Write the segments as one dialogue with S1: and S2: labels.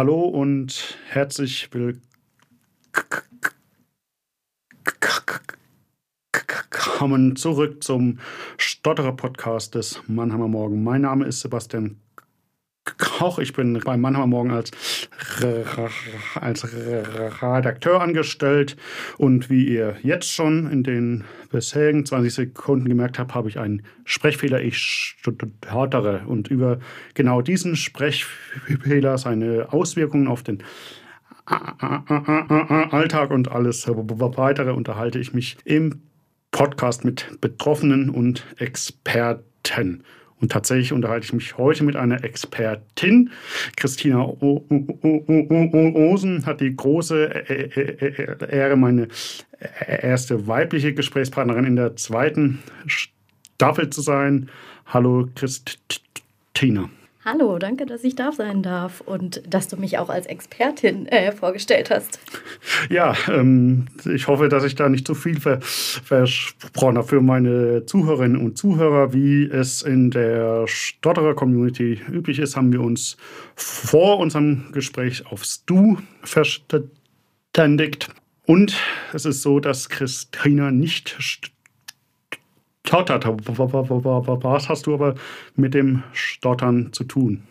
S1: Hallo und herzlich willkommen zurück zum Stotterer-Podcast des Mannheimer Morgen. Mein Name ist Sebastian Koch. Ich bin bei Mannheimer Morgen als, als Redakteur angestellt. Und wie ihr jetzt schon in den bisherigen 20 Sekunden gemerkt habt, habe ich einen Sprechfehler. Ich stottere. Und über genau diesen Sprechfehler, seine Auswirkungen auf den Alltag und alles weitere unterhalte ich mich im Podcast mit Betroffenen und Experten. Und tatsächlich unterhalte ich mich heute mit einer Expertin. Christina Osen hat die große Ehre, meine erste weibliche Gesprächspartnerin in der zweiten Staffel zu sein. Hallo Christina.
S2: Hallo, danke, dass ich da sein darf und dass du mich auch als Expertin äh, vorgestellt hast.
S1: Ja, ähm, ich hoffe, dass ich da nicht zu viel ver versprochen habe für meine Zuhörerinnen und Zuhörer. Wie es in der Stotterer-Community üblich ist, haben wir uns vor unserem Gespräch aufs Du verständigt. Und es ist so, dass Christina nicht stottert. Was hast du aber mit dem Stottern zu tun?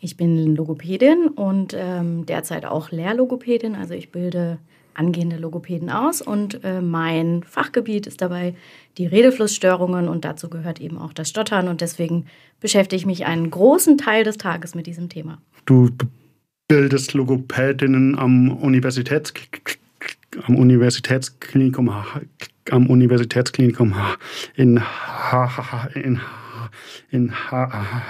S2: Ich bin Logopädin und ähm, derzeit auch Lehrlogopädin. Also ich bilde angehende Logopäden aus und äh, mein Fachgebiet ist dabei die Redeflussstörungen und dazu gehört eben auch das Stottern und deswegen beschäftige ich mich einen großen Teil des Tages mit diesem Thema.
S1: Du bildest Logopädinnen am Universitäts am Universitätsklinikum am Universitätsklinikum in, in, in,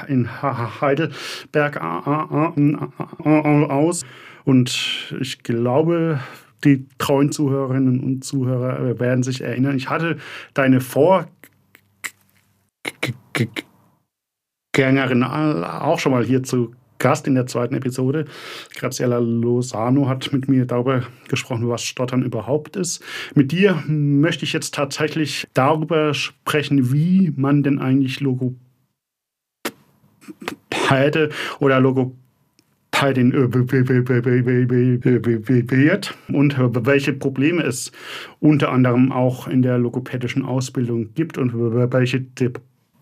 S1: in Heidelberg aus. Und ich glaube, die treuen Zuhörerinnen und Zuhörer werden sich erinnern. Ich hatte deine Vorgängerin auch schon mal hier zu Gast in der zweiten Episode. Graziella Lozano hat mit mir darüber gesprochen, was Stottern überhaupt ist. Mit dir möchte ich jetzt tatsächlich darüber sprechen, wie man denn eigentlich Logopäde oder Logopäden wird und welche Probleme es unter anderem auch in der logopädischen Ausbildung gibt und welche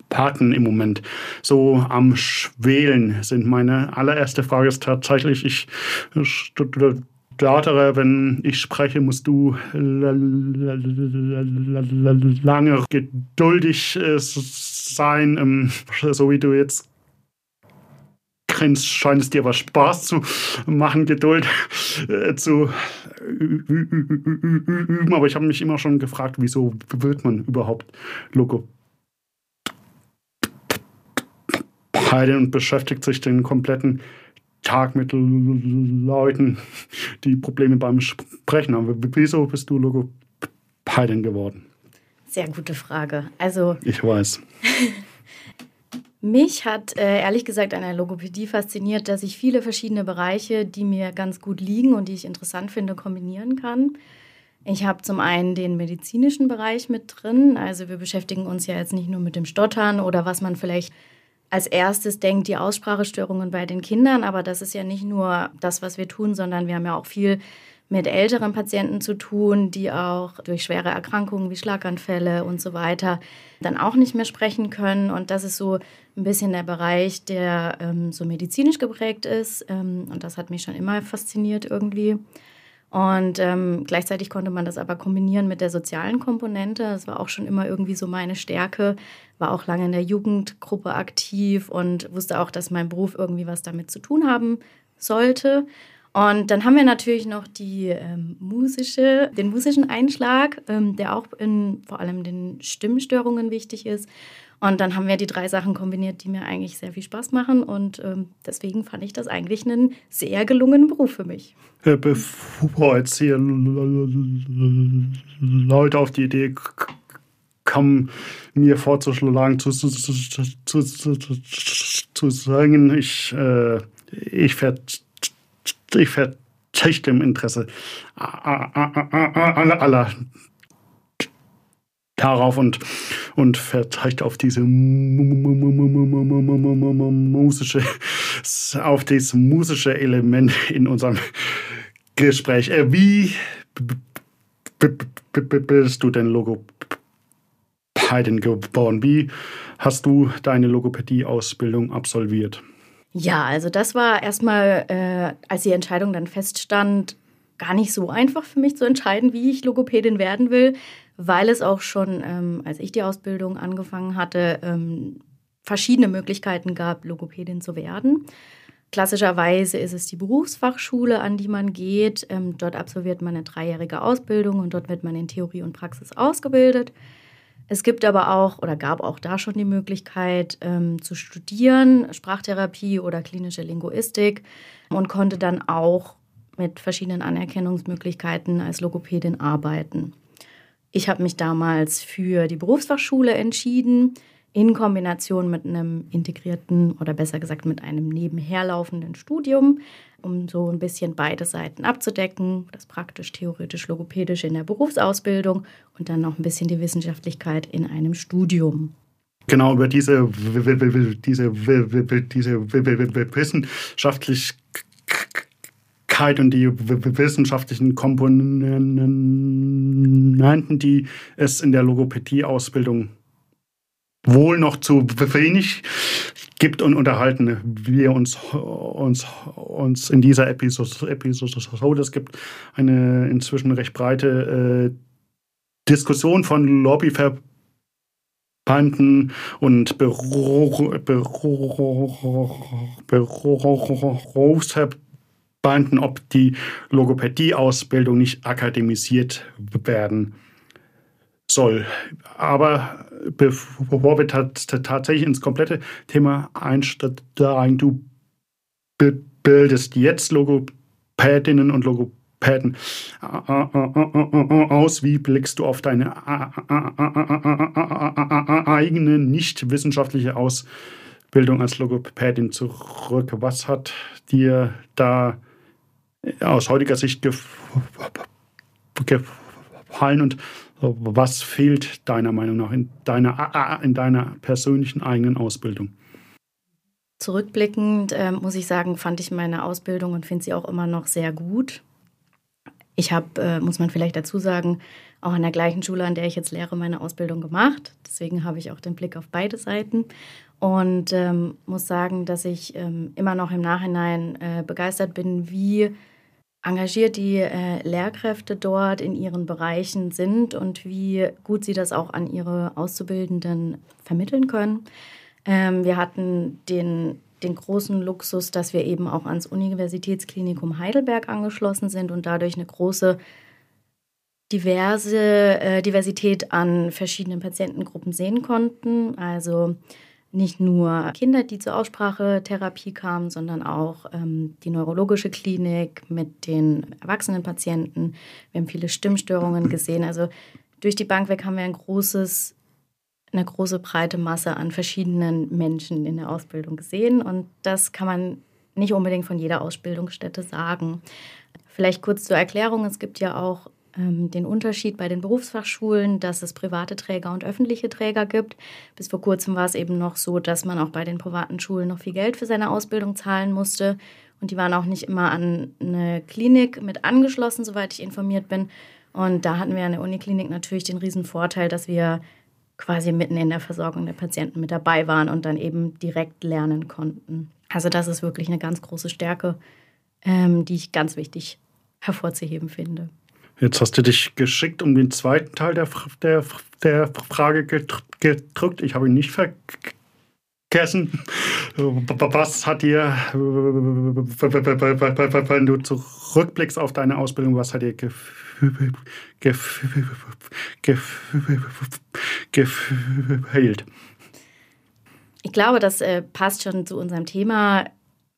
S1: Paten im Moment so am Schwelen sind. Meine allererste Frage ist tatsächlich, ich stottere, wenn ich spreche, musst du lange geduldig sein, so wie du jetzt grinst, scheint es dir aber Spaß zu machen, Geduld zu üben. Aber ich habe mich immer schon gefragt, wieso wird man überhaupt Logo Heide und beschäftigt sich den kompletten Tag mit Leuten, die Probleme beim Sprechen haben. Wieso bist du Logopädin geworden?
S2: Sehr gute Frage. Also
S1: ich weiß.
S2: Mich hat äh, ehrlich gesagt an der Logopädie fasziniert, dass ich viele verschiedene Bereiche, die mir ganz gut liegen und die ich interessant finde, kombinieren kann. Ich habe zum einen den medizinischen Bereich mit drin. Also wir beschäftigen uns ja jetzt nicht nur mit dem Stottern oder was man vielleicht als erstes denkt die Aussprachestörungen bei den Kindern, aber das ist ja nicht nur das, was wir tun, sondern wir haben ja auch viel mit älteren Patienten zu tun, die auch durch schwere Erkrankungen wie Schlaganfälle und so weiter dann auch nicht mehr sprechen können. Und das ist so ein bisschen der Bereich, der ähm, so medizinisch geprägt ist. Ähm, und das hat mich schon immer fasziniert irgendwie. Und ähm, gleichzeitig konnte man das aber kombinieren mit der sozialen Komponente. Das war auch schon immer irgendwie so meine Stärke. War auch lange in der Jugendgruppe aktiv und wusste auch, dass mein Beruf irgendwie was damit zu tun haben sollte. Und dann haben wir natürlich noch die ähm, musische, den musischen Einschlag, ähm, der auch in vor allem den Stimmstörungen wichtig ist. Und dann haben wir die drei Sachen kombiniert, die mir eigentlich sehr viel Spaß machen. Und ähm, deswegen fand ich das eigentlich einen sehr gelungenen Beruf für mich.
S1: Bevor jetzt hier Leute auf die Idee kommen, mir vorzuschlagen, zu, zu, zu, zu, sagen, ich, äh, ich, vert, ich verzichte im Interesse aller, aller darauf und, und verteilt auf diese musische, auf dieses musische Element in unserem Gespräch. Wie bist du denn Logopädin geworden? Wie hast du deine Logopädie-Ausbildung absolviert?
S2: Ja, also das war erstmal, äh, als die Entscheidung dann feststand, gar nicht so einfach für mich zu entscheiden, wie ich Logopädin werden will, weil es auch schon, ähm, als ich die Ausbildung angefangen hatte, ähm, verschiedene Möglichkeiten gab, Logopädin zu werden. Klassischerweise ist es die Berufsfachschule, an die man geht. Ähm, dort absolviert man eine dreijährige Ausbildung und dort wird man in Theorie und Praxis ausgebildet. Es gibt aber auch oder gab auch da schon die Möglichkeit ähm, zu studieren, Sprachtherapie oder klinische Linguistik und konnte dann auch mit verschiedenen Anerkennungsmöglichkeiten als Logopädin arbeiten. Ich habe mich damals für die Berufsfachschule entschieden, in Kombination mit einem integrierten oder besser gesagt mit einem nebenherlaufenden Studium, um so ein bisschen beide Seiten abzudecken, das praktisch-theoretisch-logopädische in der Berufsausbildung und dann noch ein bisschen die Wissenschaftlichkeit in einem Studium.
S1: Genau, über diese, diese, diese Wissenschaftlichkeit und die wissenschaftlichen Komponenten, die es in der Logopädie-Ausbildung wohl noch zu wenig gibt und unterhalten wir uns, uns, uns in dieser Episode, Episode. Es gibt eine inzwischen recht breite äh, Diskussion von Lobbyverbanden und Berufsverbanden, ob die Logopädie-Ausbildung nicht akademisiert werden soll. Aber bevor wir tatsächlich ins komplette Thema einsteigen, du bildest jetzt Logopädinnen und Logopäden aus. Wie blickst du auf deine eigene nicht wissenschaftliche Ausbildung als Logopädin zurück? Was hat dir da aus heutiger Sicht gefallen und was fehlt deiner Meinung nach in deiner, in deiner persönlichen eigenen Ausbildung?
S2: Zurückblickend äh, muss ich sagen, fand ich meine Ausbildung und finde sie auch immer noch sehr gut. Ich habe, äh, muss man vielleicht dazu sagen, auch an der gleichen Schule, an der ich jetzt lehre, meine Ausbildung gemacht. Deswegen habe ich auch den Blick auf beide Seiten und ähm, muss sagen, dass ich ähm, immer noch im Nachhinein äh, begeistert bin, wie engagiert die äh, Lehrkräfte dort in ihren Bereichen sind und wie gut sie das auch an ihre Auszubildenden vermitteln können. Ähm, wir hatten den, den großen Luxus, dass wir eben auch ans Universitätsklinikum Heidelberg angeschlossen sind und dadurch eine große diverse äh, Diversität an verschiedenen Patientengruppen sehen konnten. Also nicht nur Kinder, die zur Aussprachetherapie kamen, sondern auch ähm, die neurologische Klinik mit den erwachsenen Patienten. Wir haben viele Stimmstörungen gesehen. Also durch die Bank weg haben wir ein großes, eine große breite Masse an verschiedenen Menschen in der Ausbildung gesehen. Und das kann man nicht unbedingt von jeder Ausbildungsstätte sagen. Vielleicht kurz zur Erklärung. Es gibt ja auch den Unterschied bei den Berufsfachschulen, dass es private Träger und öffentliche Träger gibt. Bis vor kurzem war es eben noch so, dass man auch bei den privaten Schulen noch viel Geld für seine Ausbildung zahlen musste. Und die waren auch nicht immer an eine Klinik mit angeschlossen, soweit ich informiert bin. Und da hatten wir an der Uniklinik natürlich den riesen Vorteil, dass wir quasi mitten in der Versorgung der Patienten mit dabei waren und dann eben direkt lernen konnten. Also das ist wirklich eine ganz große Stärke, ähm, die ich ganz wichtig hervorzuheben finde.
S1: Jetzt hast du dich geschickt um den zweiten Teil der, der, der Frage gedrückt. Ich habe ihn nicht vergessen. Was hat dir, wenn du zurückblickst auf deine Ausbildung, was hat dir gefehlt?
S2: Ich glaube, das äh, passt schon zu unserem Thema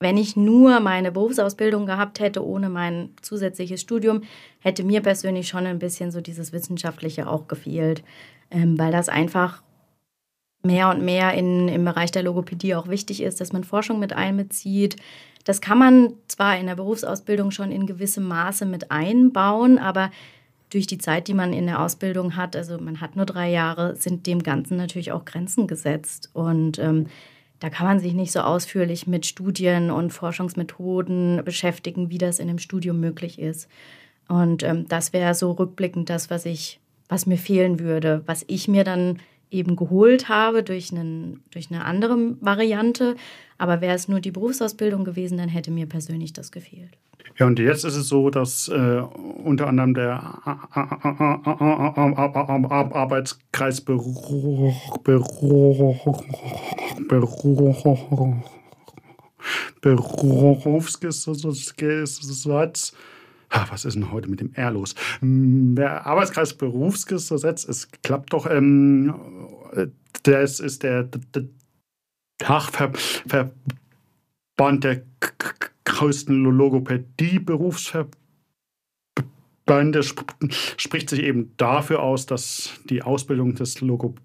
S2: wenn ich nur meine Berufsausbildung gehabt hätte, ohne mein zusätzliches Studium, hätte mir persönlich schon ein bisschen so dieses Wissenschaftliche auch gefehlt, ähm, weil das einfach mehr und mehr in, im Bereich der Logopädie auch wichtig ist, dass man Forschung mit einbezieht. Das kann man zwar in der Berufsausbildung schon in gewissem Maße mit einbauen, aber durch die Zeit, die man in der Ausbildung hat, also man hat nur drei Jahre, sind dem Ganzen natürlich auch Grenzen gesetzt. Und ähm, da kann man sich nicht so ausführlich mit Studien und Forschungsmethoden beschäftigen, wie das in einem Studium möglich ist. Und ähm, das wäre so rückblickend das, was ich, was mir fehlen würde, was ich mir dann eben geholt habe durch, einen, durch eine andere Variante. Aber wäre es nur die Berufsausbildung gewesen, dann hätte mir persönlich das gefehlt.
S1: Ja, und jetzt ist es so, dass äh, unter anderem der Arbeitskreis Berufsgesetz was ist denn heute mit dem R los? Der Arbeitskreis Berufsgesetz, es klappt doch, ähm, das ist der Fachverband der größten Logopädie-Berufsverbände spricht sich eben dafür aus, dass die Ausbildung des Logopäden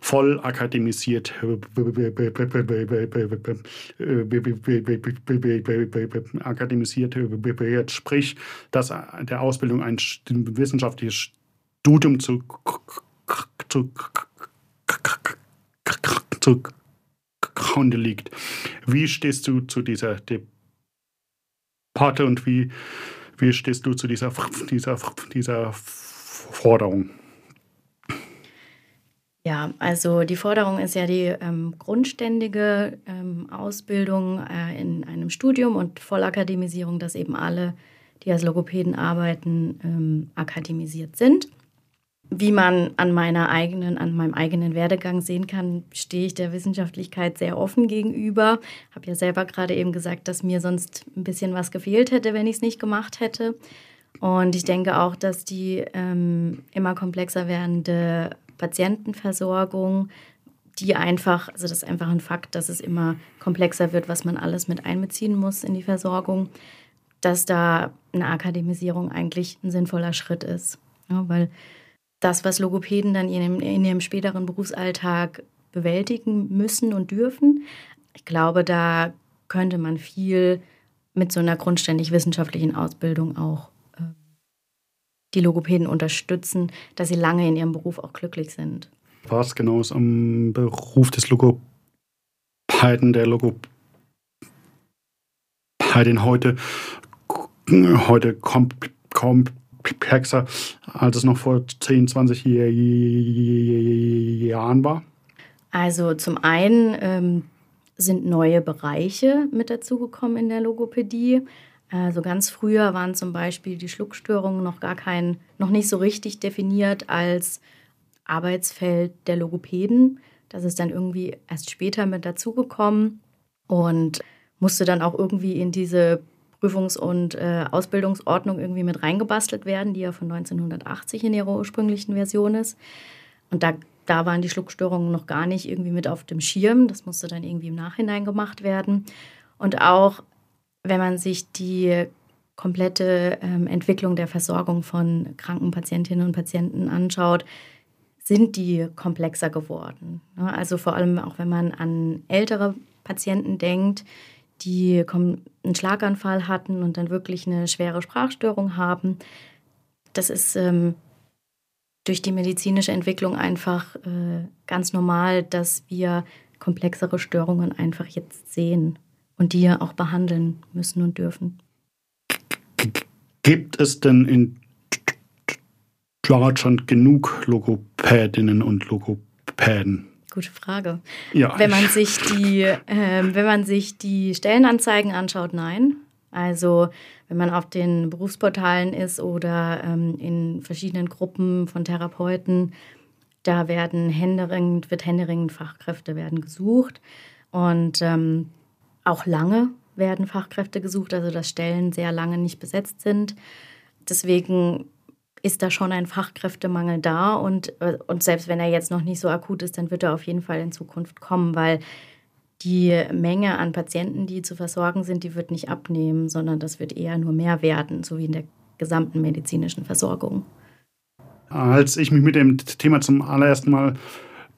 S1: voll akademisiert akademisiert wird, sprich, dass der Ausbildung ein wissenschaftliches Studium zu, zu, zu Grunde liegt. Wie stehst du zu dieser Debatte und wie, wie stehst du zu dieser, dieser, dieser Forderung?
S2: Ja, also die Forderung ist ja die ähm, grundständige ähm, Ausbildung äh, in einem Studium und Vollakademisierung, dass eben alle, die als Logopäden arbeiten, ähm, akademisiert sind. Wie man an meiner eigenen, an meinem eigenen Werdegang sehen kann, stehe ich der Wissenschaftlichkeit sehr offen gegenüber. Habe ja selber gerade eben gesagt, dass mir sonst ein bisschen was gefehlt hätte, wenn ich es nicht gemacht hätte. Und ich denke auch, dass die ähm, immer komplexer werdende Patientenversorgung, die einfach, also das ist einfach ein Fakt, dass es immer komplexer wird, was man alles mit einbeziehen muss in die Versorgung, dass da eine Akademisierung eigentlich ein sinnvoller Schritt ist. Ja, weil das, was Logopäden dann in ihrem, in ihrem späteren Berufsalltag bewältigen müssen und dürfen, ich glaube, da könnte man viel mit so einer grundständig wissenschaftlichen Ausbildung auch die Logopäden unterstützen, dass sie lange in ihrem Beruf auch glücklich sind.
S1: Was genau ist am Beruf des Logopäden, der Logopädin heute, heute komplexer, als es noch vor 10, 20 Jahren war?
S2: Also zum einen ähm, sind neue Bereiche mit dazugekommen in der Logopädie. Also ganz früher waren zum Beispiel die Schluckstörungen noch gar kein, noch nicht so richtig definiert als Arbeitsfeld der Logopäden. Das ist dann irgendwie erst später mit dazugekommen und musste dann auch irgendwie in diese Prüfungs- und äh, Ausbildungsordnung irgendwie mit reingebastelt werden, die ja von 1980 in ihrer ursprünglichen Version ist. Und da, da waren die Schluckstörungen noch gar nicht irgendwie mit auf dem Schirm. Das musste dann irgendwie im Nachhinein gemacht werden. Und auch wenn man sich die komplette ähm, Entwicklung der Versorgung von kranken Patientinnen und Patienten anschaut, sind die komplexer geworden. Ja, also vor allem auch wenn man an ältere Patienten denkt, die einen Schlaganfall hatten und dann wirklich eine schwere Sprachstörung haben. Das ist ähm, durch die medizinische Entwicklung einfach äh, ganz normal, dass wir komplexere Störungen einfach jetzt sehen und die ja auch behandeln müssen und dürfen.
S1: Gibt es denn in Deutschland genug Logopädinnen und Logopäden?
S2: Gute Frage. Ja. Wenn man sich die, äh, wenn man sich die Stellenanzeigen anschaut, nein. Also wenn man auf den Berufsportalen ist oder ähm, in verschiedenen Gruppen von Therapeuten, da werden händeringend, wird händeringend Fachkräfte werden gesucht. Und ähm, auch lange werden Fachkräfte gesucht, also dass Stellen sehr lange nicht besetzt sind. Deswegen ist da schon ein Fachkräftemangel da und, und selbst wenn er jetzt noch nicht so akut ist, dann wird er auf jeden Fall in Zukunft kommen, weil die Menge an Patienten, die zu versorgen sind, die wird nicht abnehmen, sondern das wird eher nur mehr werden, so wie in der gesamten medizinischen Versorgung.
S1: Als ich mich mit dem Thema zum allerersten Mal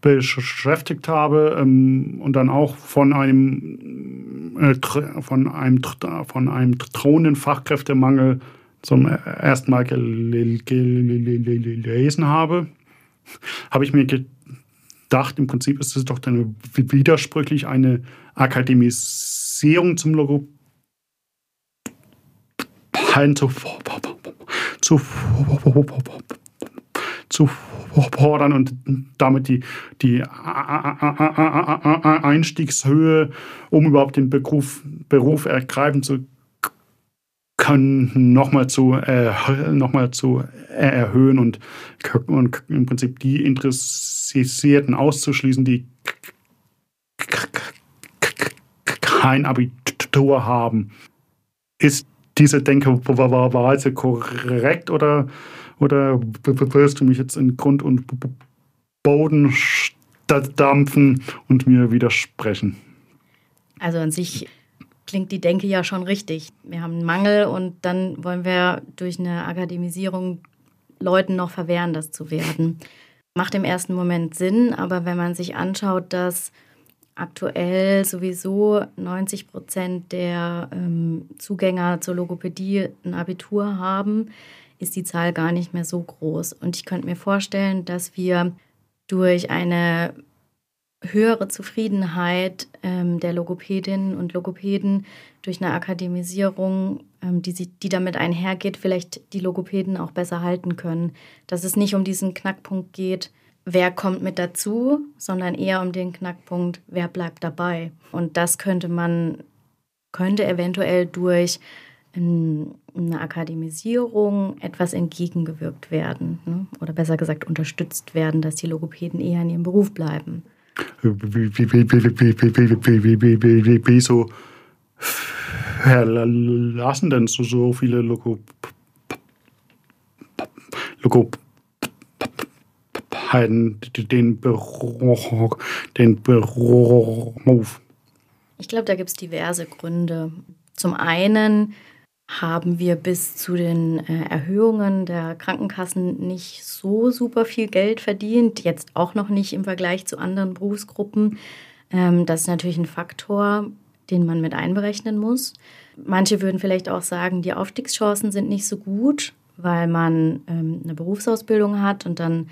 S1: beschäftigt habe ähm, und dann auch von einem, äh, von einem, von einem drohenden Fachkräftemangel zum ersten Mal gelesen habe, habe ich mir gedacht, im Prinzip ist es doch dann widersprüchlich eine Akademisierung zum zu, zu fordern und damit die, die Einstiegshöhe, um überhaupt den Beruf, Beruf ergreifen zu können, nochmal zu, äh, noch zu erhöhen und, und im Prinzip die Interessierten auszuschließen, die kein Abitur haben. Ist diese Denkweise korrekt oder oder wirst du mich jetzt in Grund und Boden dampfen und mir widersprechen?
S2: Also an sich klingt die Denke ja schon richtig. Wir haben einen Mangel und dann wollen wir durch eine Akademisierung Leuten noch verwehren, das zu werden. Macht im ersten Moment Sinn, aber wenn man sich anschaut, dass aktuell sowieso 90 Prozent der ähm, Zugänger zur Logopädie ein Abitur haben, ist die Zahl gar nicht mehr so groß. Und ich könnte mir vorstellen, dass wir durch eine höhere Zufriedenheit ähm, der Logopädinnen und Logopäden durch eine Akademisierung, ähm, die, sie, die damit einhergeht, vielleicht die Logopäden auch besser halten können. Dass es nicht um diesen Knackpunkt geht, wer kommt mit dazu, sondern eher um den Knackpunkt, wer bleibt dabei. Und das könnte man, könnte eventuell durch eine Akademisierung etwas entgegengewirkt werden ne? oder besser gesagt unterstützt werden, dass die Logopäden eher in ihrem Beruf bleiben.
S1: Wieso verlassen denn so, viele Logopäden den Beruf? Den Beruf?
S2: Ich glaube, da gibt es diverse Gründe. Zum einen haben wir bis zu den äh, Erhöhungen der Krankenkassen nicht so super viel Geld verdient, jetzt auch noch nicht im Vergleich zu anderen Berufsgruppen. Ähm, das ist natürlich ein Faktor, den man mit einberechnen muss. Manche würden vielleicht auch sagen, die Aufstiegschancen sind nicht so gut, weil man ähm, eine Berufsausbildung hat und dann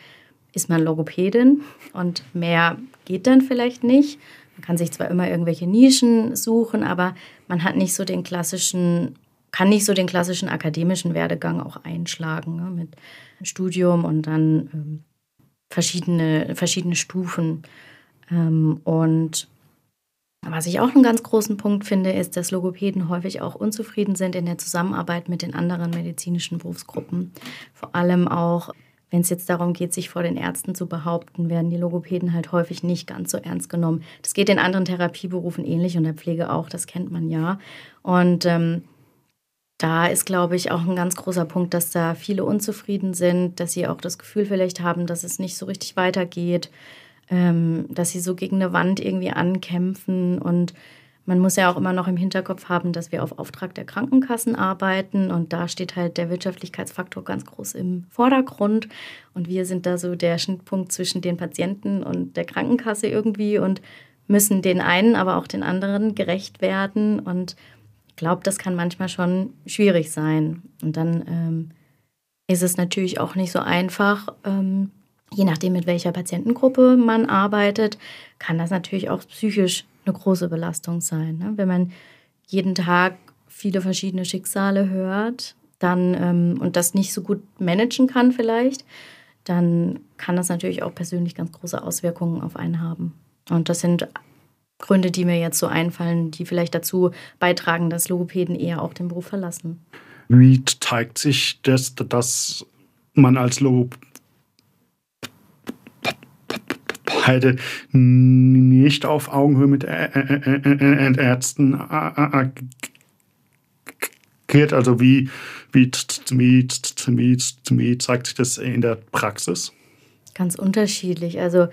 S2: ist man Logopädin und mehr geht dann vielleicht nicht. Man kann sich zwar immer irgendwelche Nischen suchen, aber man hat nicht so den klassischen kann nicht so den klassischen akademischen Werdegang auch einschlagen ne, mit Studium und dann ähm, verschiedene, verschiedene Stufen. Ähm, und was ich auch einen ganz großen Punkt finde, ist, dass Logopäden häufig auch unzufrieden sind in der Zusammenarbeit mit den anderen medizinischen Berufsgruppen. Vor allem auch, wenn es jetzt darum geht, sich vor den Ärzten zu behaupten, werden die Logopäden halt häufig nicht ganz so ernst genommen. Das geht in anderen Therapieberufen ähnlich und der Pflege auch, das kennt man ja. Und ähm, da ist, glaube ich, auch ein ganz großer Punkt, dass da viele unzufrieden sind, dass sie auch das Gefühl vielleicht haben, dass es nicht so richtig weitergeht, ähm, dass sie so gegen eine Wand irgendwie ankämpfen. Und man muss ja auch immer noch im Hinterkopf haben, dass wir auf Auftrag der Krankenkassen arbeiten. Und da steht halt der Wirtschaftlichkeitsfaktor ganz groß im Vordergrund. Und wir sind da so der Schnittpunkt zwischen den Patienten und der Krankenkasse irgendwie und müssen den einen, aber auch den anderen gerecht werden. Und glaube, das kann manchmal schon schwierig sein. Und dann ähm, ist es natürlich auch nicht so einfach, ähm, je nachdem, mit welcher Patientengruppe man arbeitet, kann das natürlich auch psychisch eine große Belastung sein. Ne? Wenn man jeden Tag viele verschiedene Schicksale hört dann, ähm, und das nicht so gut managen kann vielleicht, dann kann das natürlich auch persönlich ganz große Auswirkungen auf einen haben. Und das sind Gründe, die mir jetzt so einfallen, die vielleicht dazu beitragen, dass Logopäden eher auch den Beruf verlassen.
S1: Wie zeigt sich das, dass man als Logopäde nicht auf Augenhöhe mit Ärzten agiert? Also wie, wie, wie, wie, wie zeigt sich das in der Praxis?
S2: Ganz unterschiedlich. Also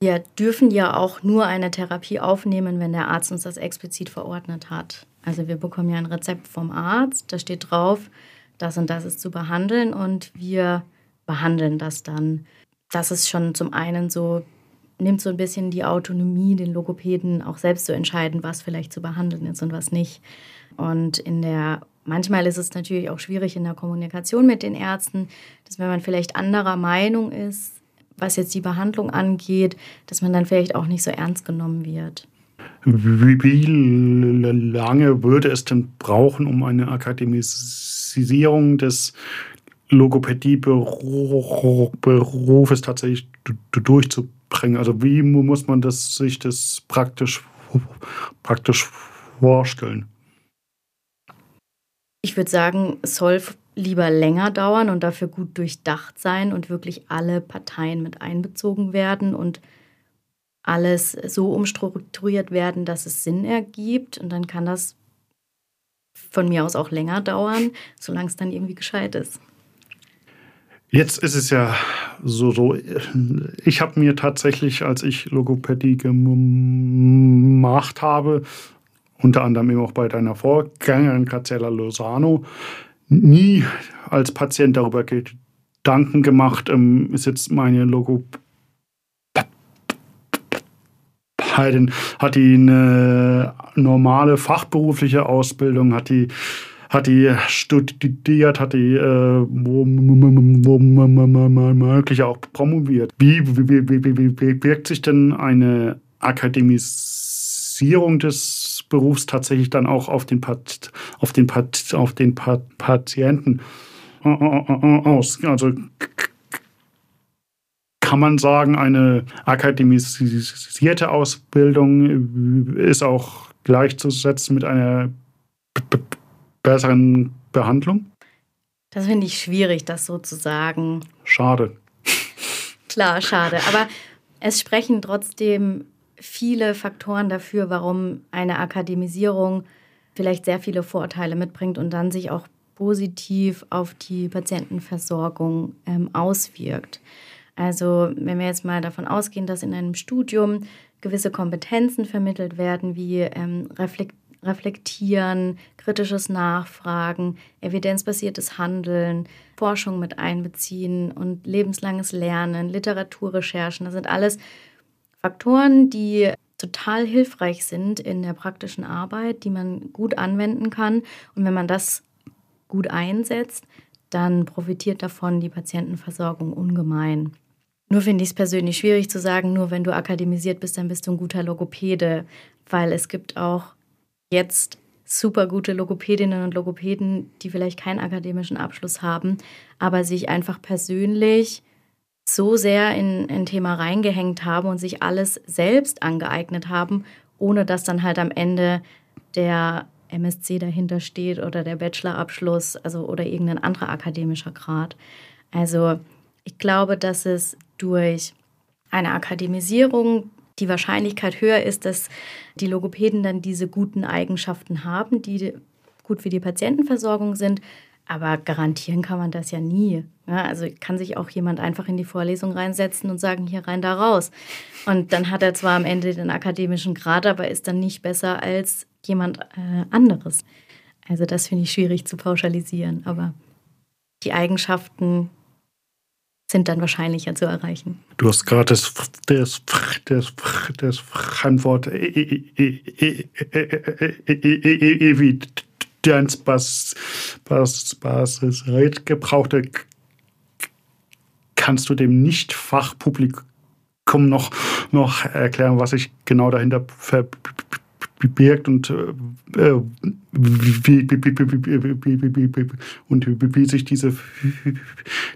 S2: wir dürfen ja auch nur eine Therapie aufnehmen, wenn der Arzt uns das explizit verordnet hat. Also wir bekommen ja ein Rezept vom Arzt, da steht drauf, das und das ist zu behandeln und wir behandeln das dann. Das ist schon zum einen so, nimmt so ein bisschen die Autonomie, den Logopäden auch selbst zu entscheiden, was vielleicht zu behandeln ist und was nicht. Und in der Manchmal ist es natürlich auch schwierig in der Kommunikation mit den Ärzten, dass wenn man vielleicht anderer Meinung ist, was jetzt die Behandlung angeht, dass man dann vielleicht auch nicht so ernst genommen wird.
S1: Wie, lange würde es denn brauchen, um eine Akademisierung des Logopädieberufes tatsächlich durchzubringen? Also wie muss man das, sich das praktisch, praktisch vorstellen?
S2: Ich würde sagen, es soll lieber länger dauern und dafür gut durchdacht sein und wirklich alle Parteien mit einbezogen werden und alles so umstrukturiert werden, dass es Sinn ergibt. Und dann kann das von mir aus auch länger dauern, solange es dann irgendwie gescheit ist.
S1: Jetzt ist es ja so, so ich habe mir tatsächlich, als ich Logopädie gemacht habe, unter anderem eben auch bei deiner Vorgängerin Graziella Lozano, nie als Patient darüber Gedanken gemacht, ähm, ist jetzt meine Logopädie hat die eine normale fachberufliche Ausbildung, hat die hat die studiert, hat die äh, womöglich auch promoviert. Wie, wie, wie, wie, wirkt sich denn eine Akademisierung des Berufs tatsächlich dann auch auf den, Pat, auf den, Pat, auf den Pat, Patienten aus? Also kann man sagen, eine akademisierte Ausbildung ist auch gleichzusetzen mit einer besseren Behandlung?
S2: Das finde ich schwierig, das so zu sagen.
S1: Schade.
S2: Klar, schade. Aber es sprechen trotzdem viele Faktoren dafür, warum eine Akademisierung vielleicht sehr viele Vorteile mitbringt und dann sich auch positiv auf die Patientenversorgung ähm, auswirkt. Also wenn wir jetzt mal davon ausgehen, dass in einem Studium gewisse Kompetenzen vermittelt werden, wie ähm, Reflektieren, kritisches Nachfragen, evidenzbasiertes Handeln, Forschung mit einbeziehen und lebenslanges Lernen, Literaturrecherchen, das sind alles Faktoren, die total hilfreich sind in der praktischen Arbeit, die man gut anwenden kann. Und wenn man das gut einsetzt, dann profitiert davon die Patientenversorgung ungemein. Nur finde ich es persönlich schwierig zu sagen, nur wenn du akademisiert bist, dann bist du ein guter Logopäde, weil es gibt auch jetzt super gute Logopädinnen und Logopäden, die vielleicht keinen akademischen Abschluss haben, aber sich einfach persönlich so sehr in ein Thema reingehängt haben und sich alles selbst angeeignet haben, ohne dass dann halt am Ende der MSc dahinter steht oder der Bachelorabschluss, also oder irgendein anderer akademischer Grad. Also ich glaube, dass es durch eine Akademisierung die Wahrscheinlichkeit höher ist, dass die Logopäden dann diese guten Eigenschaften haben, die gut für die Patientenversorgung sind. Aber garantieren kann man das ja nie. Ja, also kann sich auch jemand einfach in die Vorlesung reinsetzen und sagen, hier rein, da raus. Und dann hat er zwar am Ende den akademischen Grad, aber ist dann nicht besser als jemand äh, anderes. Also das finde ich schwierig zu pauschalisieren. Aber die Eigenschaften sind dann wahrscheinlicher zu erreichen.
S1: Du hast gerade das, das, das, das Fremdwort Evidenzbasis gebraucht. Kannst du dem Nicht-Fachpublikum noch, noch erklären, was sich genau dahinter verbirgt und, äh, wie, und wie sich diese,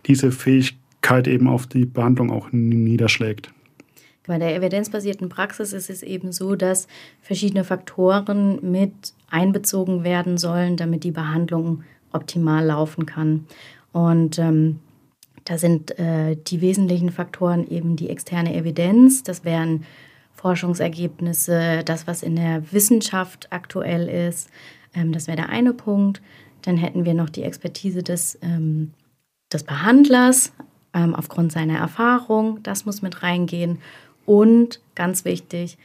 S1: diese Fähigkeit eben auf die Behandlung auch niederschlägt.
S2: Bei der evidenzbasierten Praxis ist es eben so, dass verschiedene Faktoren mit einbezogen werden sollen, damit die Behandlung optimal laufen kann. Und ähm, da sind äh, die wesentlichen Faktoren eben die externe Evidenz, das wären Forschungsergebnisse, das, was in der Wissenschaft aktuell ist. Ähm, das wäre der eine Punkt. Dann hätten wir noch die Expertise des, ähm, des Behandlers, ähm, aufgrund seiner Erfahrung. Das muss mit reingehen. Und ganz wichtig,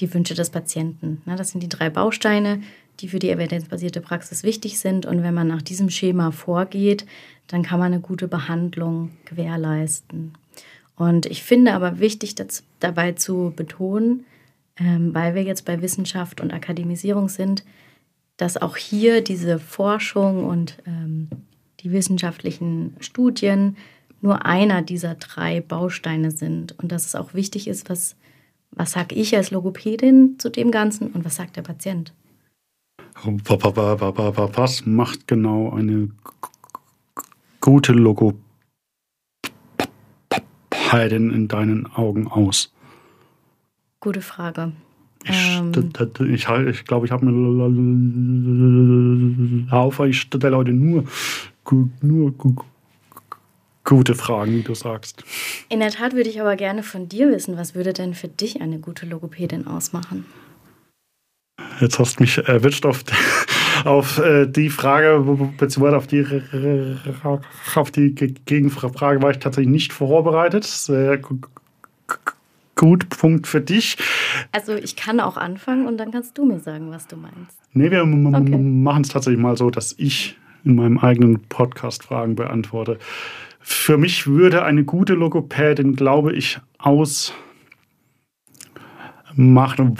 S2: die Wünsche des Patienten. Ne, das sind die drei Bausteine, die für die evidenzbasierte Praxis wichtig sind. Und wenn man nach diesem Schema vorgeht, dann kann man eine gute Behandlung gewährleisten. Und ich finde aber wichtig das, dabei zu betonen, ähm, weil wir jetzt bei Wissenschaft und Akademisierung sind, dass auch hier diese Forschung und ähm, die wissenschaftlichen Studien nur einer dieser drei Bausteine sind und dass es auch wichtig ist, was, was sage ich als Logopädin zu dem Ganzen und was sagt der Patient.
S1: Was macht genau eine gute Logopädin in deinen Augen aus?
S2: Gute Frage.
S1: Ich, ähm, ich, ich glaube, ich habe mir auf, ich stelle heute nur, nur gute Fragen, wie du sagst.
S2: In der Tat würde ich aber gerne von dir wissen, was würde denn für dich eine gute Logopädin ausmachen?
S1: Jetzt hast du mich erwischt auf, auf äh, die Frage, beziehungsweise auf die, auf die Gegenfrage war ich tatsächlich nicht vorbereitet. Sehr gut, Punkt für dich.
S2: Also ich kann auch anfangen und dann kannst du mir sagen, was du meinst.
S1: Nee, wir okay. machen es tatsächlich mal so, dass ich in meinem eigenen Podcast Fragen beantworte. Für mich würde eine gute Logopädin, glaube ich, ausmachen,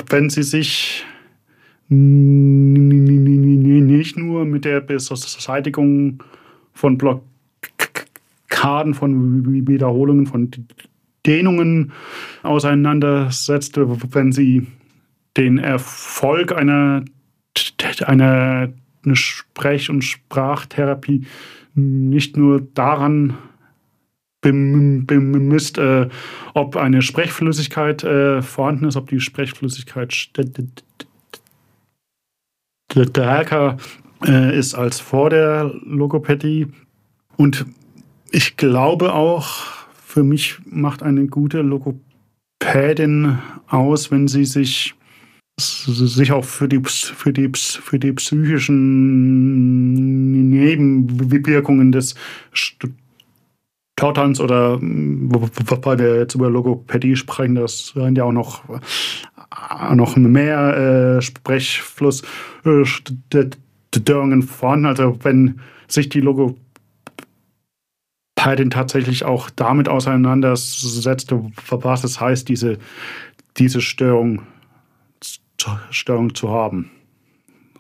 S1: wenn sie sich nicht nur mit der Beseitigung von Blockaden, von Wiederholungen, von Dehnungen auseinandersetzt, wenn sie den Erfolg einer, einer Sprech- und Sprachtherapie nicht nur daran bemisst, äh, ob eine Sprechflüssigkeit äh, vorhanden ist, ob die Sprechflüssigkeit stärker äh, ist als vor der Logopädie. Und ich glaube auch, für mich macht eine gute Logopädin aus, wenn sie sich sich auch für die, für die, für die psychischen Nebenwirkungen des Totterns oder weil wir jetzt über Logopädie sprechen, das sind ja auch noch, noch mehr äh, Sprechflussstörungen äh, vorhanden. Also wenn sich die Logopädie Teilin tatsächlich auch damit auseinandersetzt, was es heißt, diese, diese Störung, Störung zu haben.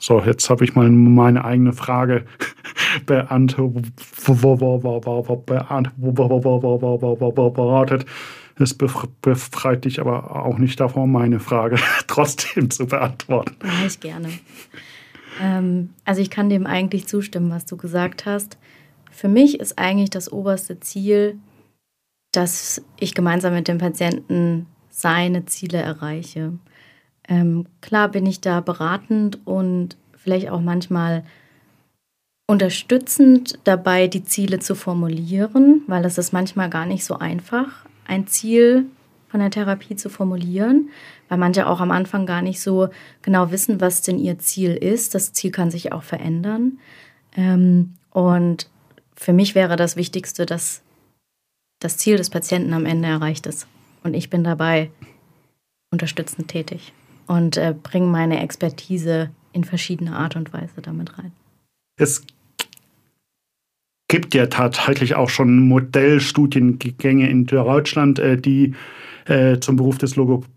S1: So, jetzt habe ich mal meine eigene Frage beantwortet. Es befreit dich aber auch nicht davon, meine Frage trotzdem zu beantworten.
S2: Mache ich gerne. Ähm, also ich kann dem eigentlich zustimmen, was du gesagt hast. Für mich ist eigentlich das oberste Ziel, dass ich gemeinsam mit dem Patienten seine Ziele erreiche. Ähm, klar bin ich da beratend und vielleicht auch manchmal unterstützend dabei, die Ziele zu formulieren, weil es ist manchmal gar nicht so einfach, ein Ziel von der Therapie zu formulieren, weil manche auch am Anfang gar nicht so genau wissen, was denn ihr Ziel ist. Das Ziel kann sich auch verändern. Ähm, und für mich wäre das Wichtigste, dass das Ziel des Patienten am Ende erreicht ist. Und ich bin dabei unterstützend tätig und äh, bringe meine Expertise in verschiedene Art und Weise damit rein.
S1: Es gibt ja tatsächlich auch schon Modellstudiengänge in Deutschland, äh, die äh, zum Beruf des Logopäden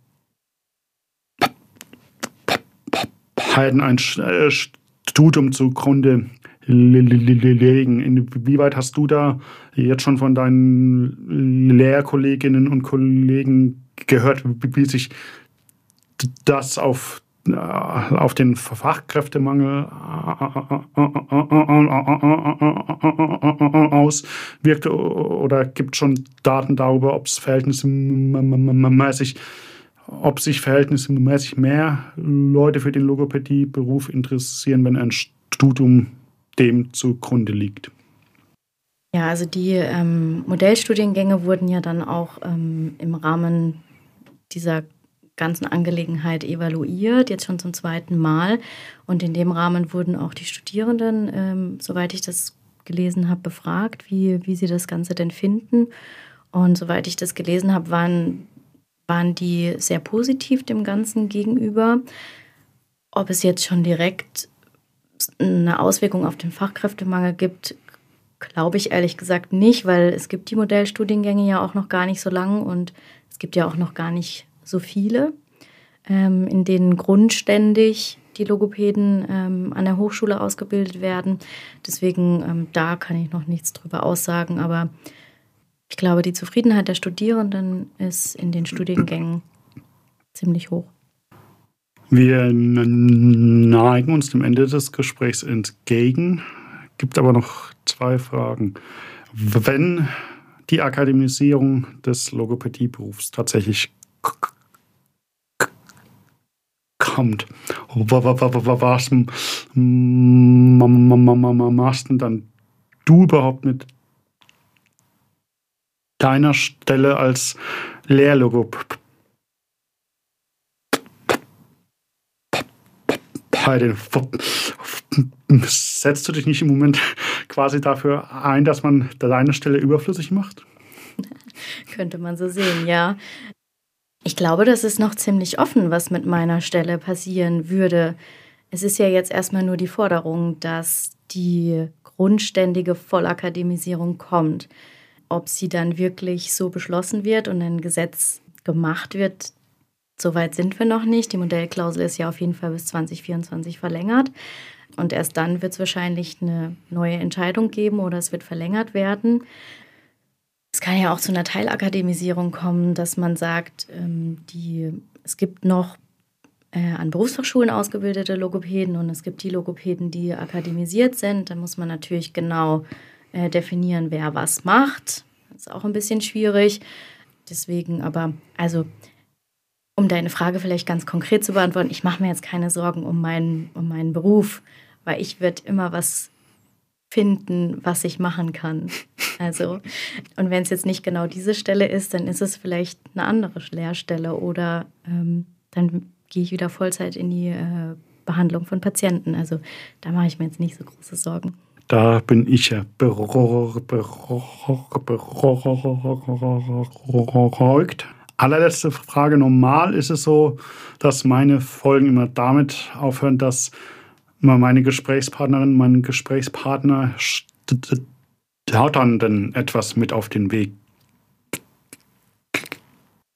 S1: ein äh, Studium zugrunde legen. Inwieweit hast du da jetzt schon von deinen Lehrkolleginnen und Kollegen gehört, wie sich das auf, auf den Fachkräftemangel auswirkt oder gibt schon Daten darüber, ob es verhältnismäßig ob sich verhältnismäßig mehr Leute für den Logopädie-Beruf interessieren, wenn ein Studium dem zugrunde liegt.
S2: Ja, also die ähm, Modellstudiengänge wurden ja dann auch ähm, im Rahmen dieser ganzen Angelegenheit evaluiert, jetzt schon zum zweiten Mal. Und in dem Rahmen wurden auch die Studierenden, ähm, soweit ich das gelesen habe, befragt, wie, wie sie das Ganze denn finden. Und soweit ich das gelesen habe, waren, waren die sehr positiv dem Ganzen gegenüber. Ob es jetzt schon direkt eine Auswirkung auf den Fachkräftemangel gibt, glaube ich ehrlich gesagt nicht, weil es gibt die Modellstudiengänge ja auch noch gar nicht so lang und es gibt ja auch noch gar nicht so viele, ähm, in denen grundständig die Logopäden ähm, an der Hochschule ausgebildet werden. Deswegen, ähm, da kann ich noch nichts drüber aussagen. Aber ich glaube, die Zufriedenheit der Studierenden ist in den Studiengängen ziemlich hoch.
S1: Wir neigen uns dem Ende des Gesprächs entgegen. Gibt aber noch zwei Fragen. Wenn die Akademisierung des Logopädieberufs tatsächlich kommt, was machst denn dann du überhaupt mit deiner Stelle als Lehrlogopädie? setzt du dich nicht im Moment quasi dafür ein, dass man deine Stelle überflüssig macht?
S2: Könnte man so sehen, ja. Ich glaube, das ist noch ziemlich offen, was mit meiner Stelle passieren würde. Es ist ja jetzt erstmal nur die Forderung, dass die grundständige Vollakademisierung kommt. Ob sie dann wirklich so beschlossen wird und ein Gesetz gemacht wird, Soweit sind wir noch nicht. Die Modellklausel ist ja auf jeden Fall bis 2024 verlängert. Und erst dann wird es wahrscheinlich eine neue Entscheidung geben oder es wird verlängert werden. Es kann ja auch zu einer Teilakademisierung kommen, dass man sagt, ähm, die, es gibt noch äh, an Berufsfachschulen ausgebildete Logopäden und es gibt die Logopäden, die akademisiert sind. Da muss man natürlich genau äh, definieren, wer was macht. Das ist auch ein bisschen schwierig. Deswegen aber, also um deine Frage vielleicht ganz konkret zu beantworten, ich mache mir jetzt keine Sorgen um meinen, um meinen Beruf, weil ich werde immer was finden, was ich machen kann. Also, und wenn es jetzt nicht genau diese Stelle ist, dann ist es vielleicht eine andere Lehrstelle oder ähm, dann gehe ich wieder Vollzeit in die äh, Behandlung von Patienten. Also da mache ich mir jetzt nicht so große Sorgen.
S1: Da bin ich ja beruhigt allerletzte Frage. Normal ist es so, dass meine Folgen immer damit aufhören, dass meine Gesprächspartnerin, mein Gesprächspartner dann denn etwas mit auf den Weg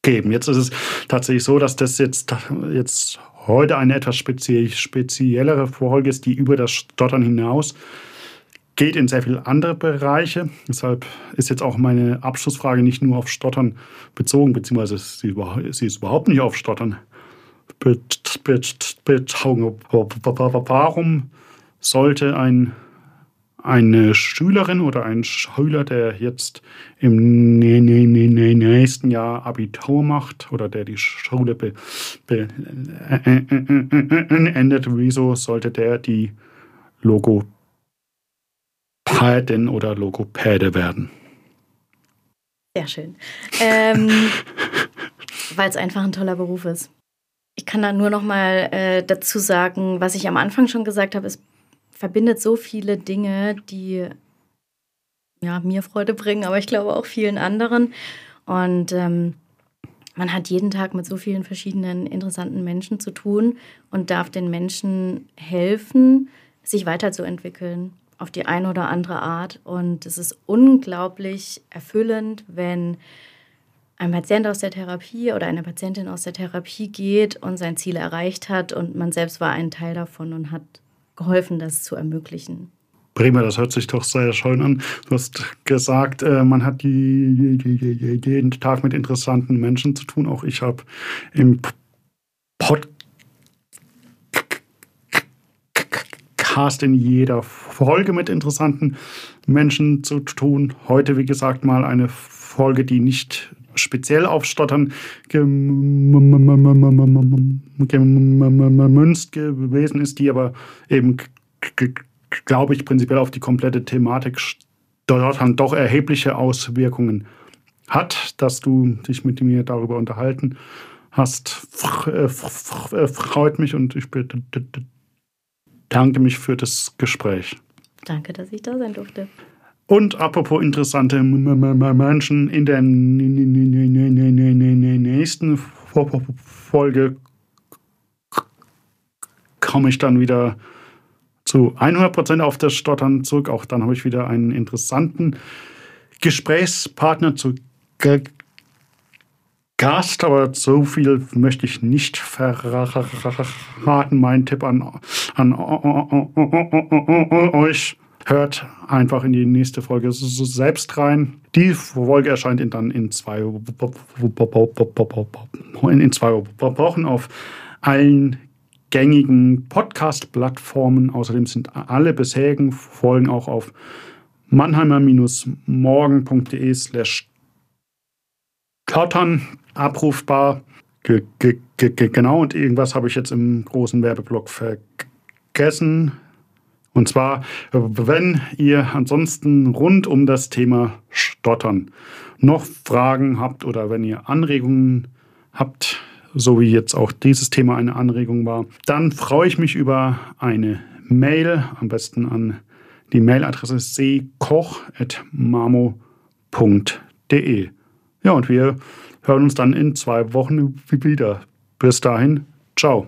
S1: geben. Jetzt ist es tatsächlich so, dass das jetzt, jetzt heute eine etwas speziellere Folge ist, die über das Stottern hinaus geht in sehr viele andere Bereiche. Deshalb ist jetzt auch meine Abschlussfrage nicht nur auf Stottern bezogen, beziehungsweise sie, sie ist überhaupt nicht auf Stottern bezogen. Warum sollte ein, eine Schülerin oder ein Schüler, der jetzt im nächsten Jahr Abitur macht oder der die Schule beendet, wieso sollte der die Logo Logopädin oder Logopäde werden?
S2: Sehr schön. Ähm, Weil es einfach ein toller Beruf ist. Ich kann da nur noch mal äh, dazu sagen, was ich am Anfang schon gesagt habe, es verbindet so viele Dinge, die ja, mir Freude bringen, aber ich glaube auch vielen anderen. Und ähm, man hat jeden Tag mit so vielen verschiedenen interessanten Menschen zu tun und darf den Menschen helfen, sich weiterzuentwickeln auf die eine oder andere Art. Und es ist unglaublich erfüllend, wenn ein Patient aus der Therapie oder eine Patientin aus der Therapie geht und sein Ziel erreicht hat und man selbst war ein Teil davon und hat geholfen, das zu ermöglichen.
S1: Prima, das hört sich doch sehr schön an. Du hast gesagt, äh, man hat jeden Tag mit interessanten Menschen zu tun. Auch ich habe im Podcast Cast in jeder Folge mit interessanten Menschen zu tun. Heute, wie gesagt, mal eine Folge, die nicht speziell auf Stottern gemünzt gewesen ist, die aber eben, glaube ich, prinzipiell auf die komplette Thematik Stottern doch erhebliche Auswirkungen hat, dass du dich mit mir darüber unterhalten hast. Freut mich und ich bitte danke mich für das Gespräch.
S2: Danke, dass ich da sein durfte.
S1: Und apropos interessante Menschen, in der nächsten Folge komme ich dann wieder zu 100% auf das Stottern zurück. Auch dann habe ich wieder einen interessanten Gesprächspartner zu Gast, aber so viel möchte ich nicht verraten. Mein Tipp an, an euch, hört einfach in die nächste Folge selbst rein. Die Folge erscheint dann in zwei, in zwei Wochen auf allen gängigen Podcast-Plattformen. Außerdem sind alle bisherigen Folgen auch auf mannheimer-morgen.de slash Klottern abrufbar. Ge ge ge genau, und irgendwas habe ich jetzt im großen Werbeblock vergessen. Und zwar, wenn ihr ansonsten rund um das Thema Stottern noch Fragen habt oder wenn ihr Anregungen habt, so wie jetzt auch dieses Thema eine Anregung war, dann freue ich mich über eine Mail, am besten an die Mailadresse seekoch.mamo.de. Ja, und wir hören uns dann in zwei Wochen wieder. Bis dahin, ciao.